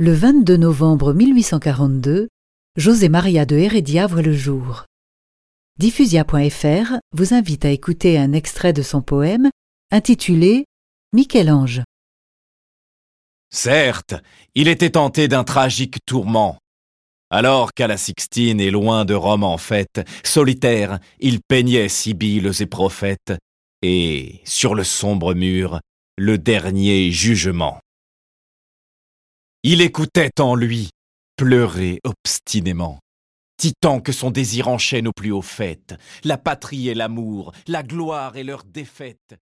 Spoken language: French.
Le 22 novembre 1842, José Maria de Heredia voit le jour. Diffusia.fr vous invite à écouter un extrait de son poème intitulé Michel-Ange. Certes, il était tenté d'un tragique tourment. Alors qu'à la Sixtine et loin de Rome en fête, solitaire, il peignait sibylles et prophètes, et, sur le sombre mur, le dernier jugement. Il écoutait en lui pleurer obstinément. Titan que son désir enchaîne au plus haut fait, la patrie et l'amour, la gloire et leur défaite.